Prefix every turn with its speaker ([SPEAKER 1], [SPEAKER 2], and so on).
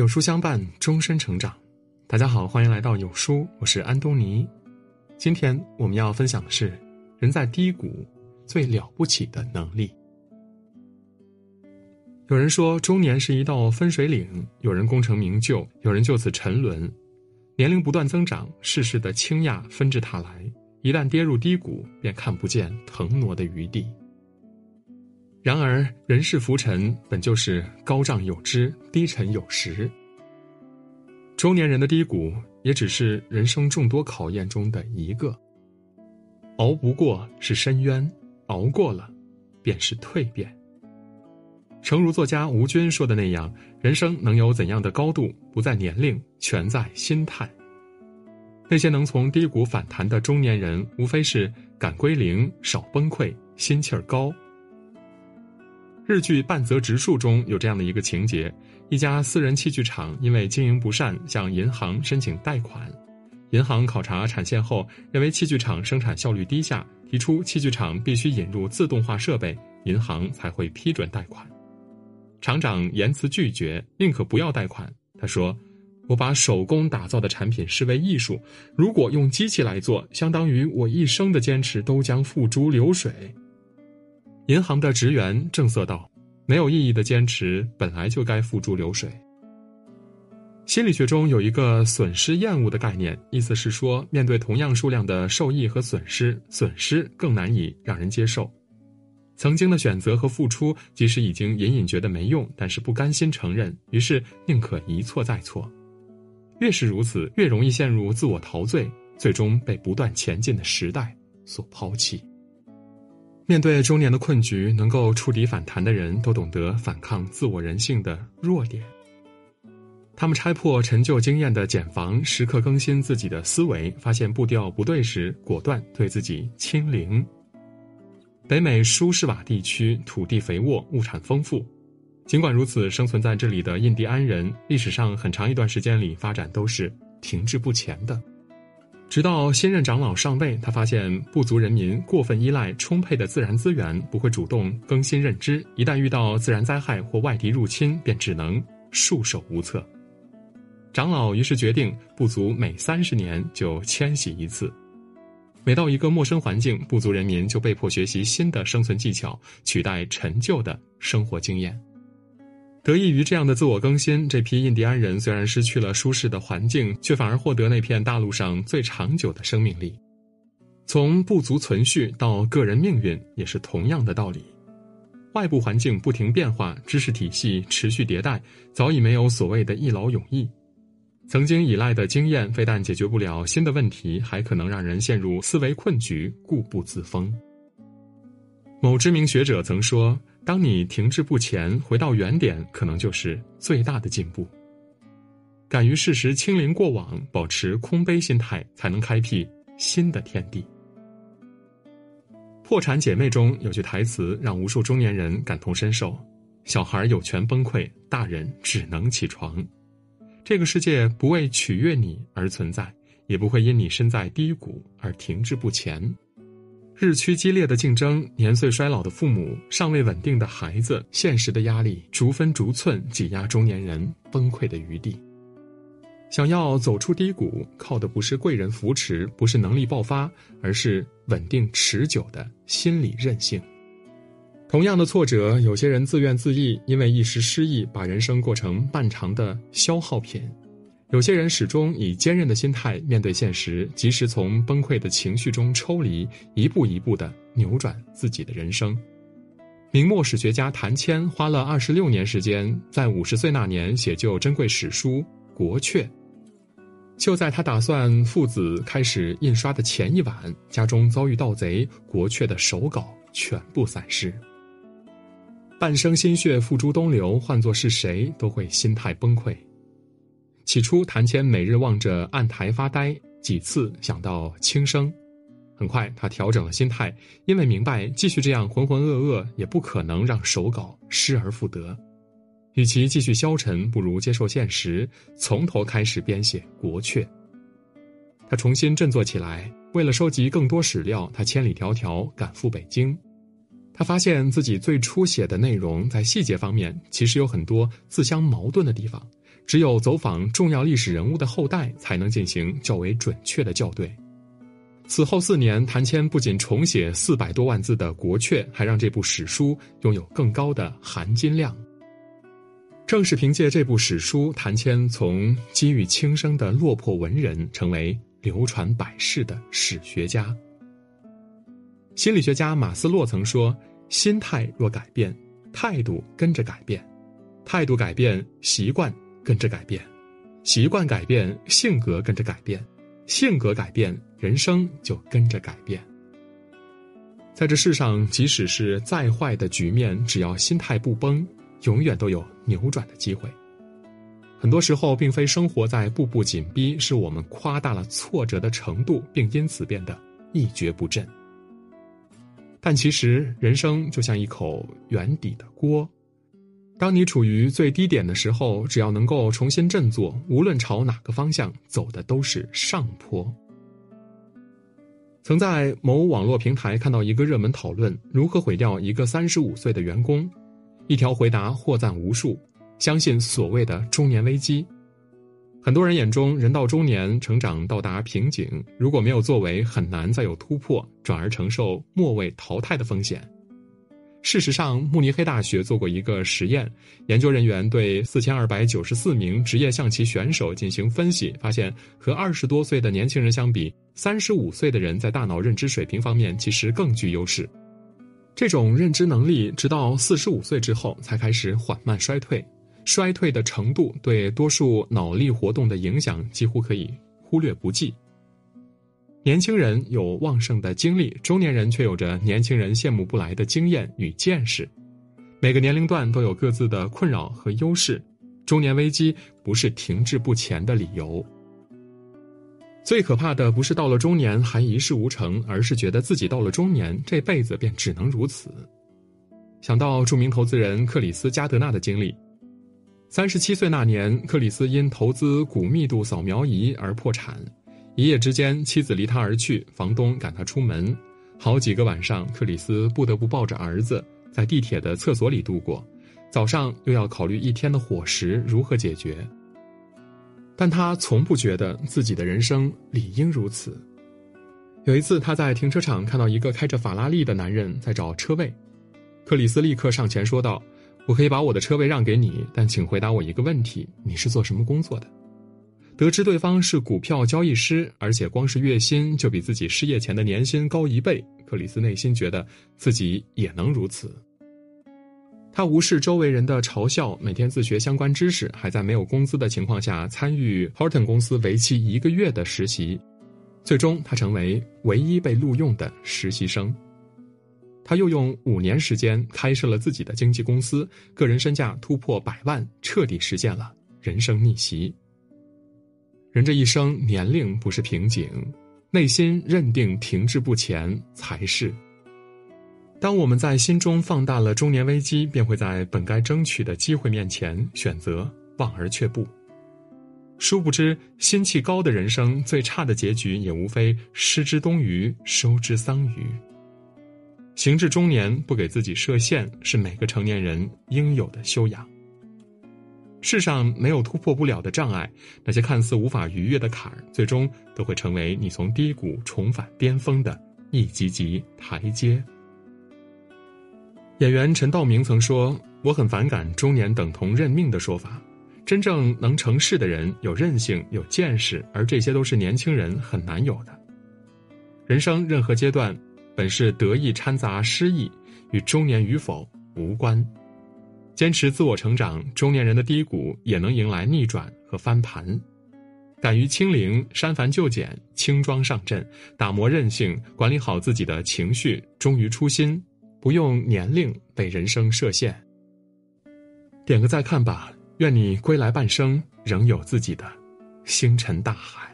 [SPEAKER 1] 有书相伴，终身成长。大家好，欢迎来到有书，我是安东尼。今天我们要分享的是，人在低谷最了不起的能力。有人说，中年是一道分水岭，有人功成名就，有人就此沉沦。年龄不断增长，世事的倾轧纷至沓来，一旦跌入低谷，便看不见腾挪的余地。然而，人世浮沉本就是高涨有之，低沉有时。中年人的低谷也只是人生众多考验中的一个。熬不过是深渊，熬过了，便是蜕变。诚如作家吴军说的那样，人生能有怎样的高度，不在年龄，全在心态。那些能从低谷反弹的中年人，无非是敢归零，少崩溃，心气儿高。日剧《半泽直树》中有这样的一个情节：一家私人器具厂因为经营不善，向银行申请贷款。银行考察产线后，认为器具厂生产效率低下，提出器具厂必须引入自动化设备，银行才会批准贷款。厂长严词拒绝，宁可不要贷款。他说：“我把手工打造的产品视为艺术，如果用机器来做，相当于我一生的坚持都将付诸流水。”银行的职员正色道：“没有意义的坚持本来就该付诸流水。”心理学中有一个损失厌恶的概念，意思是说，面对同样数量的受益和损失，损失更难以让人接受。曾经的选择和付出，即使已经隐隐觉得没用，但是不甘心承认，于是宁可一错再错。越是如此，越容易陷入自我陶醉，最终被不断前进的时代所抛弃。面对中年的困局，能够触底反弹的人都懂得反抗自我人性的弱点。他们拆破陈旧经验的茧房，时刻更新自己的思维，发现步调不对时，果断对自己清零。北美舒适瓦地区土地肥沃，物产丰富。尽管如此，生存在这里的印第安人，历史上很长一段时间里发展都是停滞不前的。直到新任长老上位，他发现部族人民过分依赖充沛的自然资源，不会主动更新认知。一旦遇到自然灾害或外敌入侵，便只能束手无策。长老于是决定，部族每三十年就迁徙一次。每到一个陌生环境，部族人民就被迫学习新的生存技巧，取代陈旧的生活经验。得益于这样的自我更新，这批印第安人虽然失去了舒适的环境，却反而获得那片大陆上最长久的生命力。从部族存续到个人命运，也是同样的道理。外部环境不停变化，知识体系持续迭代，早已没有所谓的一劳永逸。曾经依赖的经验，非但解决不了新的问题，还可能让人陷入思维困局，固步自封。某知名学者曾说。当你停滞不前，回到原点，可能就是最大的进步。敢于适时清零过往，保持空杯心态，才能开辟新的天地。破产姐妹中有句台词让无数中年人感同身受：“小孩有权崩溃，大人只能起床。”这个世界不为取悦你而存在，也不会因你身在低谷而停滞不前。日趋激烈的竞争，年岁衰老的父母，尚未稳定的孩子，现实的压力逐分逐寸挤压中年人崩溃的余地。想要走出低谷，靠的不是贵人扶持，不是能力爆发，而是稳定持久的心理韧性。同样的挫折，有些人自怨自艾，因为一时失意，把人生过成漫长的消耗品。有些人始终以坚韧的心态面对现实，及时从崩溃的情绪中抽离，一步一步的扭转自己的人生。明末史学家谭谦花了二十六年时间，在五十岁那年写就珍贵史书《国阙》。就在他打算父子开始印刷的前一晚，家中遭遇盗贼，《国阙》的手稿全部散失。半生心血付诸东流，换作是谁都会心态崩溃。起初，谭谦每日望着案台发呆，几次想到轻生。很快，他调整了心态，因为明白继续这样浑浑噩噩也不可能让手稿失而复得。与其继续消沉，不如接受现实，从头开始编写《国阙》。他重新振作起来，为了收集更多史料，他千里迢迢赶赴北京。他发现自己最初写的内容，在细节方面其实有很多自相矛盾的地方。只有走访重要历史人物的后代，才能进行较为准确的校对。此后四年，谭谦不仅重写四百多万字的《国阙》，还让这部史书拥有更高的含金量。正是凭借这部史书，谭谦从机遇轻生的落魄文人，成为流传百世的史学家。心理学家马斯洛曾说：“心态若改变，态度跟着改变；态度改变，习惯。”跟着改变，习惯改变，性格跟着改变，性格改变，人生就跟着改变。在这世上，即使是再坏的局面，只要心态不崩，永远都有扭转的机会。很多时候，并非生活在步步紧逼，是我们夸大了挫折的程度，并因此变得一蹶不振。但其实，人生就像一口圆底的锅。当你处于最低点的时候，只要能够重新振作，无论朝哪个方向走的都是上坡。曾在某网络平台看到一个热门讨论：如何毁掉一个三十五岁的员工？一条回答获赞无数，相信所谓的中年危机。很多人眼中，人到中年，成长到达瓶颈，如果没有作为，很难再有突破，转而承受末位淘汰的风险。事实上，慕尼黑大学做过一个实验，研究人员对四千二百九十四名职业象棋选手进行分析，发现和二十多岁的年轻人相比，三十五岁的人在大脑认知水平方面其实更具优势。这种认知能力直到四十五岁之后才开始缓慢衰退，衰退的程度对多数脑力活动的影响几乎可以忽略不计。年轻人有旺盛的精力，中年人却有着年轻人羡慕不来的经验与见识。每个年龄段都有各自的困扰和优势，中年危机不是停滞不前的理由。最可怕的不是到了中年还一事无成，而是觉得自己到了中年这辈子便只能如此。想到著名投资人克里斯·加德纳的经历，三十七岁那年，克里斯因投资骨密度扫描仪而破产。一夜之间，妻子离他而去，房东赶他出门，好几个晚上，克里斯不得不抱着儿子在地铁的厕所里度过，早上又要考虑一天的伙食如何解决。但他从不觉得自己的人生理应如此。有一次，他在停车场看到一个开着法拉利的男人在找车位，克里斯立刻上前说道：“我可以把我的车位让给你，但请回答我一个问题：你是做什么工作的？”得知对方是股票交易师，而且光是月薪就比自己失业前的年薪高一倍，克里斯内心觉得自己也能如此。他无视周围人的嘲笑，每天自学相关知识，还在没有工资的情况下参与 Horton 公司为期一个月的实习，最终他成为唯一被录用的实习生。他又用五年时间开设了自己的经纪公司，个人身价突破百万，彻底实现了人生逆袭。人这一生，年龄不是瓶颈，内心认定停滞不前才是。当我们在心中放大了中年危机，便会在本该争取的机会面前选择望而却步。殊不知，心气高的人生最差的结局，也无非失之东隅，收之桑榆。行至中年，不给自己设限，是每个成年人应有的修养。世上没有突破不了的障碍，那些看似无法逾越的坎儿，最终都会成为你从低谷重返巅峰的一级级台阶。演员陈道明曾说：“我很反感‘中年等同认命’的说法。真正能成事的人有韧性、有见识，而这些都是年轻人很难有的。人生任何阶段，本是得意掺杂失意，与中年与否无关。”坚持自我成长，中年人的低谷也能迎来逆转和翻盘。敢于清零、删繁就简、轻装上阵，打磨韧性，管理好自己的情绪，忠于初心，不用年龄被人生设限。点个再看吧，愿你归来半生仍有自己的星辰大海。